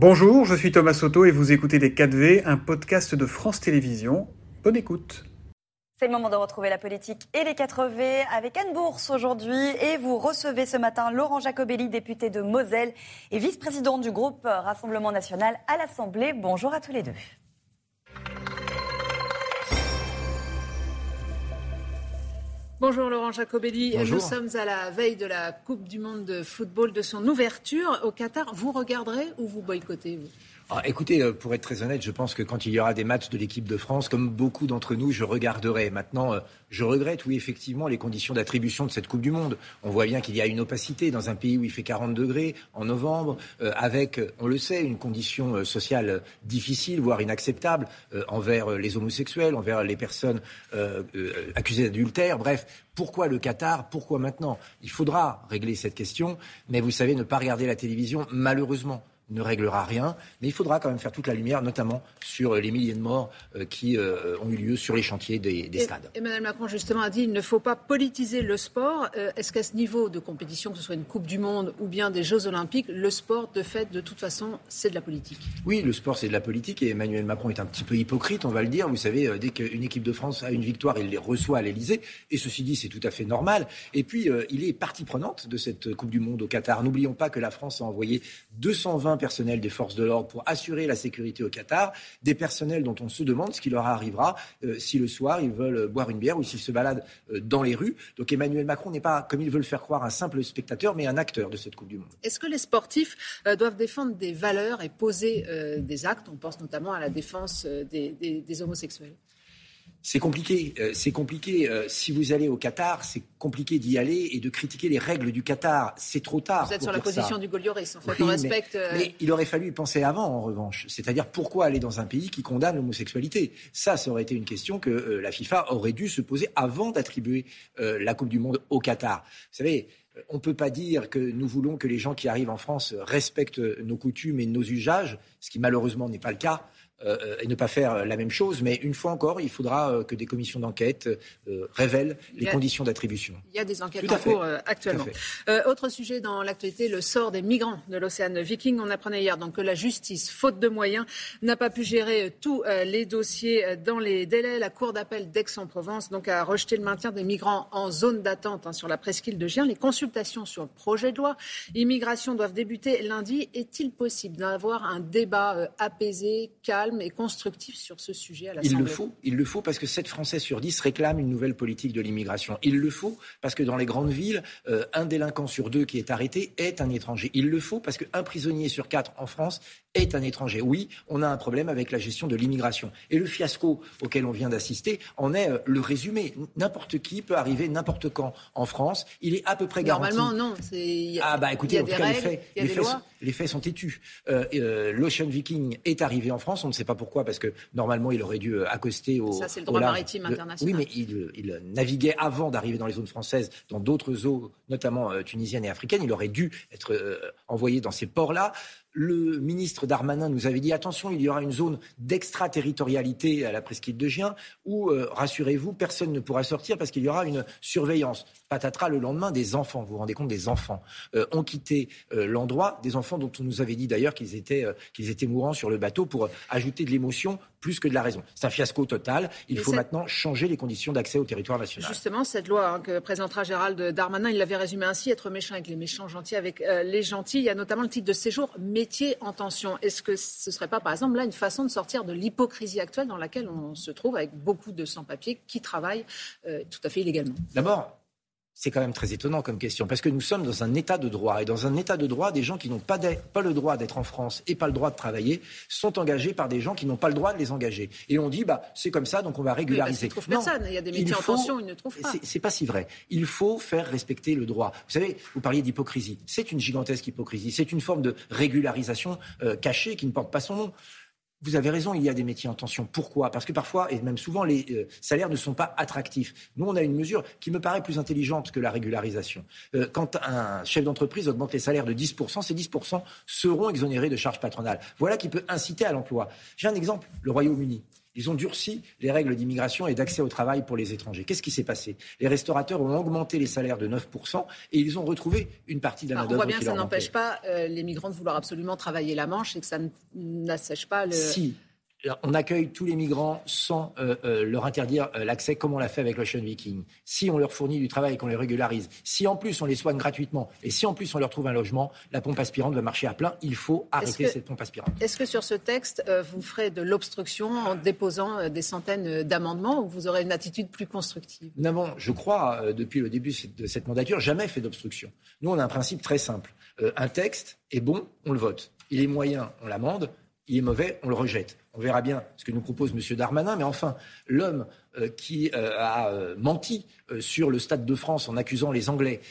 Bonjour, je suis Thomas Soto et vous écoutez Les 4V, un podcast de France Télévisions. Bonne écoute. C'est le moment de retrouver la politique et les 4V avec Anne Bourse aujourd'hui. Et vous recevez ce matin Laurent Jacobelli, député de Moselle et vice-président du groupe Rassemblement national à l'Assemblée. Bonjour à tous les deux. Bonjour Laurent Jacobelli. Nous sommes à la veille de la Coupe du Monde de football, de son ouverture au Qatar. Vous regarderez ou vous boycottez vous? Ah, écoutez, euh, pour être très honnête, je pense que quand il y aura des matchs de l'équipe de France, comme beaucoup d'entre nous, je regarderai. Maintenant, euh, je regrette, oui, effectivement, les conditions d'attribution de cette Coupe du Monde. On voit bien qu'il y a une opacité dans un pays où il fait 40 degrés en novembre, euh, avec, on le sait, une condition sociale difficile, voire inacceptable, envers les homosexuels, envers les personnes accusées d'adultère. Bref, pourquoi le Qatar? Pourquoi maintenant? Il faudra régler cette question, mais vous savez, ne pas regarder la télévision, malheureusement ne réglera rien, mais il faudra quand même faire toute la lumière, notamment sur les milliers de morts euh, qui euh, ont eu lieu sur les chantiers des, stades. Emmanuel Macron, justement, a dit qu'il ne faut pas politiser le sport. Euh, est-ce qu'à ce niveau de compétition, que ce soit une Coupe du Monde ou bien des Jeux Olympiques, le sport, de fait, de toute façon, c'est de la politique? Oui, le sport, c'est de la politique et Emmanuel Macron est un petit peu hypocrite, on va le dire. Vous savez, dès qu'une équipe de France a une victoire, il les reçoit à l'Elysée. Et ceci dit, c'est tout à fait normal. Et puis, il est partie prenante de cette Coupe du Monde au Qatar. N'oublions pas que la France a envoyé 220 personnels des forces de l'ordre pour assurer la sécurité au Qatar, des personnels dont on se demande ce qui leur arrivera euh, si le soir ils veulent boire une bière ou s'ils se baladent euh, dans les rues. Donc Emmanuel Macron n'est pas, comme ils veulent faire croire, un simple spectateur, mais un acteur de cette Coupe du Monde. Est-ce que les sportifs euh, doivent défendre des valeurs et poser des actes? On pense notamment à la défense des homosexuels. C'est compliqué. Euh, c'est compliqué. Euh, si vous allez au Qatar, c'est compliqué d'y aller et de critiquer les règles du Qatar. C'est trop tard. Vous êtes sur la position du Golioris, en fait. on respecte. Euh, mais, il aurait fallu y penser avant, en revanche. C'est-à-dire pourquoi aller dans un pays qui condamne l'homosexualité? Ça, ça aurait été une question que la FIFA aurait dû se poser avant d'attribuer la Coupe du Monde au Qatar. Vous savez, on ne peut pas dire que nous voulons que les gens qui arrivent en France respectent nos coutumes et nos usages, ce qui malheureusement n'est pas le cas. Euh, et ne pas faire la même chose. Mais une fois encore, il faudra euh, que des commissions d'enquête euh, révèlent les conditions d'attribution. Il y a des enquêtes en cours actuellement. autre sujet dans l'actualité, le sort des migrants de l'océan Viking. On apprenait hier donc que la justice, faute de moyens, n'a pas pu gérer tous les dossiers dans les délais. La Cour d'appel d'Aix-en-Provence donc a rejeté le maintien des migrants en zone d'attente hein, sur la presqu'île de Gien. Les consultations sur le projet de loi immigration doivent débuter lundi. Est-il possible d'avoir un débat apaisé, calme et constructif sur ce sujet à l'Assemblée. Il le faut, il le faut parce que 7 Français sur 10 réclament une nouvelle politique de l'immigration. Il le faut parce que dans les grandes villes, euh, un délinquant sur deux qui est arrêté est un étranger. Il le faut parce qu'un prisonnier sur quatre en France est un étranger. Oui, on a un problème avec la gestion de l'immigration. Et le fiasco auquel on vient d'assister en est euh, le résumé. N'importe qui peut arriver n'importe quand en France. Il est à peu près garanti. Normalement, non. Ah bah écoutez, en tout cas, les faits, les faits, sont têtus. Euh, L'Ocean Viking est arrivé en France. On ne sait pas pourquoi, parce que normalement, il aurait dû accoster au. Ça, c'est le droit maritime international. Oui, mais il, il naviguait avant d'arriver dans les zones françaises, dans d'autres eaux, notamment tunisiennes et africaines. Il aurait dû être envoyé dans ces ports-là le ministre Darmanin nous avait dit attention, il y aura une zone d'extraterritorialité à la presqu'île de Gien où, euh, rassurez-vous, personne ne pourra sortir parce qu'il y aura une surveillance. Patatras, le lendemain, des enfants, vous vous rendez compte, des enfants euh, ont quitté euh, l'endroit, des enfants dont on nous avait dit d'ailleurs qu'ils étaient, qu'ils étaient mourants sur le bateau pour ajouter de l'émotion plus que de la raison. C'est un fiasco total. Il faut maintenant changer les conditions d'accès au territoire national. Justement, cette loi hein, que présentera Gérald Darmanin, il l'avait résumé ainsi être méchant avec les méchants, gentil avec les gentils. Il y a notamment le titre de séjour métier Est-ce que ce ne serait pas, par exemple, là, une façon de sortir de l'hypocrisie actuelle dans laquelle on se trouve avec beaucoup de sans-papiers qui travaillent euh, tout à fait illégalement? C'est quand même très étonnant comme question, parce que nous sommes dans un état de droit. Et dans un état de droit, des gens qui n'ont pas, pas, le droit d'être en France et pas le droit de travailler sont engagés par des gens qui n'ont pas le droit de les engager. Et on dit, bah, c'est comme ça, donc on va régulariser. Oui, personne. Il y a des métiers en tension, ils ne trouvent pas. C'est pas si vrai. Il faut faire respecter le droit. Vous savez, vous parliez d'hypocrisie. C'est une gigantesque hypocrisie. C'est une forme de régularisation euh, cachée qui ne porte pas son nom. Vous avez raison, il y a des métiers en tension. Pourquoi? Parce que parfois, et même souvent, les euh, salaires ne sont pas attractifs. Nous, on a une mesure qui me paraît plus intelligente que la régularisation. Euh, quand un chef d'entreprise augmente les salaires de 10%, ces 10% seront exonérés de charges patronales. Voilà qui peut inciter à l'emploi. J'ai un exemple, le Royaume-Uni. Ils ont durci les règles d'immigration et d'accès au travail pour les étrangers. Qu'est-ce qui s'est passé? Les restaurateurs ont augmenté les salaires de 9% et ils ont retrouvé une partie de la main-d'œuvre. On voit bien que ça n'empêche pas euh, les migrants de vouloir absolument travailler la Manche et que ça n'assèche pas le. Si, on accueille tous les migrants sans euh, euh, leur interdire euh, l'accès comme on l'a fait avec l'Ocean Viking. Si on leur fournit du travail et qu'on les régularise, si en plus on les soigne gratuitement et si en plus on leur trouve un logement, la pompe aspirante va marcher à plein. Il faut arrêter cette pompe aspirante. Est-ce que sur ce texte, vous ferez de l'obstruction en déposant des centaines d'amendements ou vous aurez une attitude plus constructive? Nous n'avons, je crois, depuis le début de cette mandature, jamais fait d'obstruction. Nous, on a un principe très simple. un texte est bon, on le vote. Il est moyen, on l'amende. Il est mauvais, on le rejette. On verra bien ce que nous propose M. Darmanin, mais enfin, l'homme euh, qui euh, a euh, menti sur le Stade de France en accusant les Anglais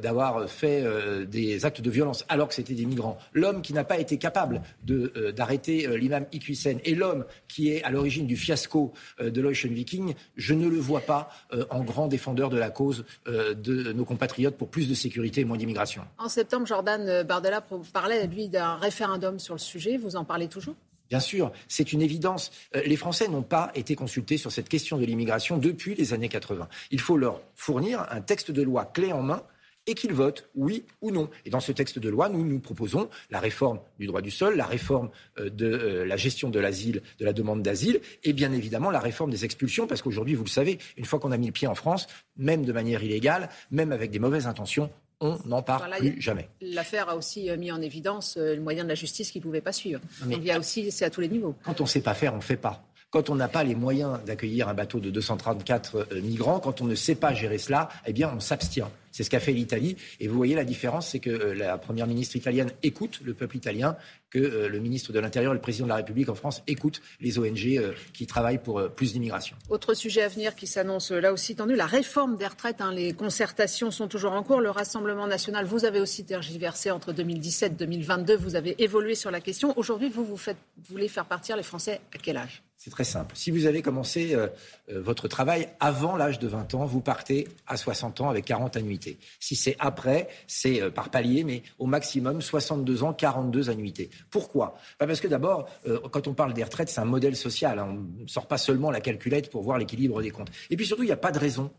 d'avoir fait des actes de violence alors que c'était des migrants, l'homme qui n'a pas été capable d'arrêter l'imam Iqiysen et l'homme qui est à l'origine du fiasco de l'Ocean Viking, je ne le vois pas en grand défendeur de la cause de nos compatriotes pour plus de sécurité et moins d'immigration. En septembre, Jordan Bardella parlait, lui, d'un référendum sur le sujet. Vous en parlez toujours? Bien sûr, c'est une évidence. Euh, les Français n'ont pas été consultés sur cette question de l'immigration depuis les années 80. Il faut leur fournir un texte de loi clé en main et qu'ils votent oui ou non. Et dans ce texte de loi, nous nous proposons la réforme du droit du sol, la réforme euh, de euh, la gestion de l'asile, de la demande d'asile, et bien évidemment la réforme des expulsions, parce qu'aujourd'hui, vous le savez, une fois qu'on a mis le pied en France, même de manière illégale, même avec des mauvaises intentions, on n'en parle plus jamais. L'affaire a aussi euh, mis en évidence euh, le moyen de la justice qui ne pouvait pas suivre. il y a aussi, c'est à tous les niveaux. Quand on ne sait pas faire, on ne fait pas. Quand on n'a pas les moyens d'accueillir un bateau de 234 euh, migrants, quand on ne sait pas gérer cela, eh bien, on s'abstient. C'est ce qu'a fait l'Italie. Et vous voyez la différence, c'est que la première ministre italienne écoute le peuple italien, que le ministre de l'Intérieur et le président de la République en France écoutent les ONG qui travaillent pour plus d'immigration. Autre sujet à venir qui s'annonce là aussi tendu, la réforme des retraites. Hein. les concertations sont toujours en cours. Le Rassemblement national, vous avez aussi tergiversé entre 2017 et 2022. Vous avez évolué sur la question. Aujourd'hui, vous, vous, faites, vous voulez faire partir les Français à quel âge? C'est très simple. Si vous avez commencé euh, euh, votre travail avant l'âge de 20 ans, vous partez à 60 ans avec 40 annuités. Si c'est après, c'est euh, par palier, mais au maximum 62 ans, 42 annuités. Pourquoi? Parce que d'abord, quand on parle des retraites, c'est un modèle social. Hein. On ne sort pas seulement la calculette pour voir l'équilibre des comptes. Et puis surtout, il n'y a pas de raison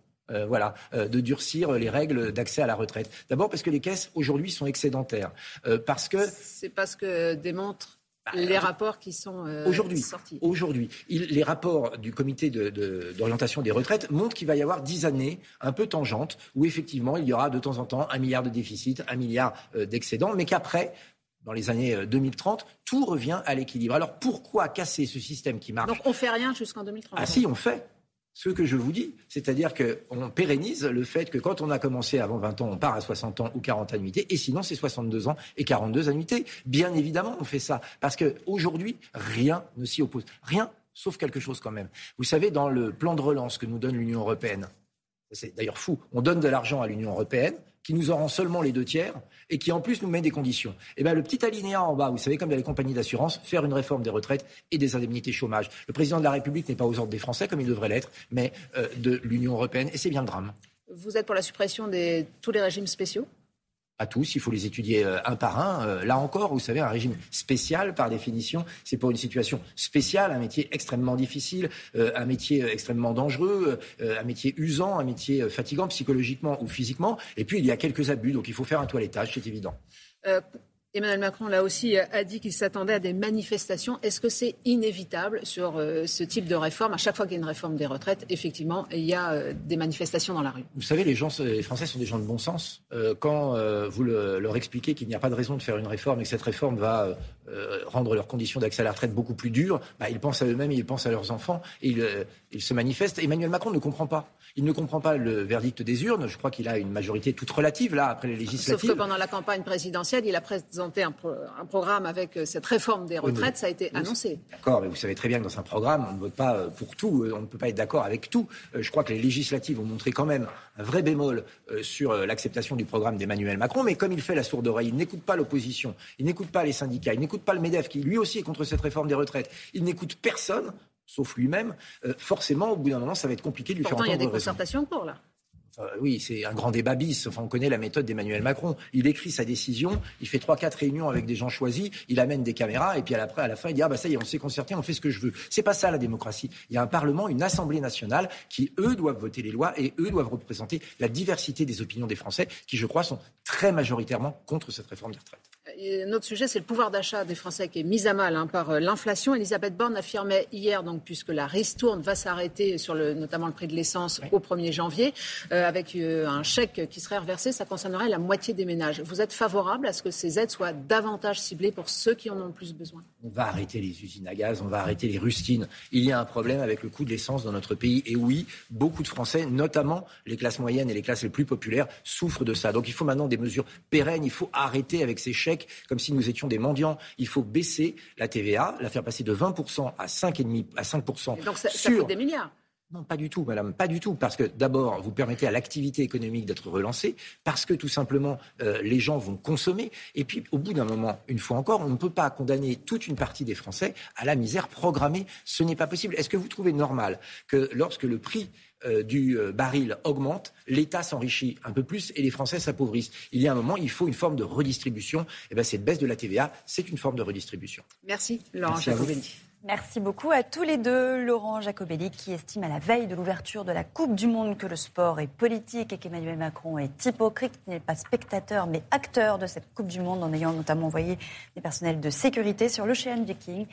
voilà, de durcir les règles d'accès à la retraite. D'abord parce que les caisses aujourd'hui sont excédentaires, parce que c'est parce que démontre bah, les rapports qui sont euh, aujourd'hui, sortis. Aujourd'hui, les rapports du comité d'orientation des retraites montrent qu'il va y avoir dix années un peu tangentes où effectivement il y aura de temps en temps un milliard de déficit, un milliard euh, d'excédents, mais qu'après, dans les années 2030, euh, tout revient à l'équilibre. Alors pourquoi casser ce système qui marche? Donc on fait rien jusqu'en 2030 Ah si, on fait ce que je vous dis. C'est-à-dire qu'on pérennise le fait que quand on a commencé avant 20 ans, on part à 60 ans ou 40 annuités, et sinon c'est 62 ans et 42 annuités. Bien évidemment, on fait ça. Parce qu'aujourd'hui, rien ne s'y oppose. Rien, sauf quelque chose quand même. Vous savez, dans le plan de relance que nous donne l'Union européenne, c'est d'ailleurs fou, on donne de l'argent à l'Union européenne, qui nous en rend seulement les deux tiers et qui en plus nous met des conditions. Et eh bien le petit alinéa en bas, vous savez, comme dans les compagnies d'assurance, faire une réforme des retraites et des indemnités chômage. Le président de la République n'est pas aux ordres des Français comme il devrait l'être, mais euh, de l'Union européenne, et c'est bien le drame. Vous êtes pour la suppression de tous les régimes spéciaux? À tous, il faut les étudier euh, un par un. Euh, là encore, vous savez, un régime spécial, par définition, c'est pour une situation spéciale, un métier extrêmement difficile, euh, un métier extrêmement dangereux, un métier usant, un métier fatigant psychologiquement ou physiquement. Et puis, il y a quelques abus, donc il faut faire un toilettage, c'est évident. Emmanuel Macron, là aussi, a dit qu'il s'attendait à des manifestations. Est-ce que c'est inévitable sur euh, ce type de réforme? À chaque fois qu'il y a une réforme des retraites, effectivement, il y a euh, des manifestations dans la rue. Vous savez, les, Français sont des gens de bon sens. Euh, quand vous leur expliquez qu'il n'y a pas de raison de faire une réforme et que cette réforme va rendre leurs conditions d'accès à la retraite beaucoup plus dures, bah, ils pensent à eux-mêmes, ils pensent à leurs enfants et ils, ils se manifestent. Emmanuel Macron ne comprend pas. Il ne comprend pas le verdict des urnes. Je crois qu'il a une majorité toute relative, là, après les législatives. Sauf que pendant la campagne présidentielle, il a présenté un, programme avec euh, cette réforme des retraites. ça a été annoncé. D'accord, mais vous savez très bien que dans un programme, on ne vote pas euh, pour tout. Euh, on ne peut pas être d'accord avec tout. Je crois que les législatives ont montré quand même un vrai bémol sur l'acceptation du programme d'Emmanuel Macron. Mais comme il fait la sourde oreille, il n'écoute pas l'opposition, il n'écoute pas les syndicats, il n'écoute pas le MEDEF, qui lui aussi est contre cette réforme des retraites. Il n'écoute personne sauf lui-même, forcément, au bout d'un moment, ça va être compliqué de lui faire entendre il y a des concertations en cours, là. oui, c'est un grand débat bis. Enfin, on connaît la méthode d'Emmanuel Macron. Il écrit sa décision, il fait trois, quatre réunions avec des gens choisis, il amène des caméras, et puis à la, à la fin, il dit ah bah ça y est, on s'est concerté, on fait ce que je veux. C'est pas ça la démocratie. Il y a un Parlement, une Assemblée nationale qui eux doivent voter les lois et eux doivent représenter la diversité des opinions des Français, qui je crois sont très majoritairement contre cette réforme des retraites. Un autre sujet, c'est le pouvoir d'achat des Français qui est mis à mal hein, par euh, l'inflation. Elisabeth Borne affirmait hier, donc, puisque la ristourne va s'arrêter sur le, notamment le prix de l'essence au 1er janvier, euh, avec euh, un chèque qui serait reversé, ça concernerait la moitié des ménages. Vous êtes favorable à ce que ces aides soient davantage ciblées pour ceux qui en ont le plus besoin? On va arrêter les usines à gaz, on va arrêter les rustines. Il y a un problème avec le coût de l'essence dans notre pays. Et oui, beaucoup de Français, notamment les classes moyennes et les classes les plus populaires, souffrent de ça. Donc il faut maintenant des mesures pérennes. Il faut arrêter avec ces chèques comme si nous étions des mendiants. Il faut baisser la TVA, la faire passer de 20% à 5,5% à 5%. donc ça, sur... coûte des milliards. Non, pas du tout, madame, pas du tout. Parce que d'abord, vous permettez à l'activité économique d'être relancée, parce que tout simplement, euh, les gens vont consommer. Et puis, au bout d'un moment, une fois encore, on ne peut pas condamner toute une partie des Français à la misère programmée. Ce n'est pas possible. Est-ce que vous trouvez normal que lorsque le prix euh, du euh, baril augmente, l'État s'enrichit un peu plus et les Français s'appauvrissent. Il y a un moment, il faut une forme de redistribution. Et eh bien, cette baisse de la TVA, c'est une forme de redistribution. Merci, Laurent. Merci beaucoup à tous les deux. Laurent Jacobelli qui estime à la veille de l'ouverture de la Coupe du Monde que le sport est politique et qu'Emmanuel Macron est hypocrite, n'est pas spectateur mais acteur de cette Coupe du Monde en ayant notamment envoyé des personnels de sécurité sur l'Ocean Viking.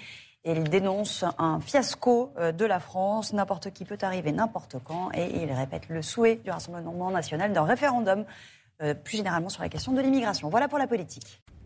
Et il dénonce un fiasco euh, de la France. N'importe qui peut arriver n'importe quand. Et il répète le souhait du Rassemblement national d'un référendum, euh, plus généralement sur la question de l'immigration. Voilà pour la politique.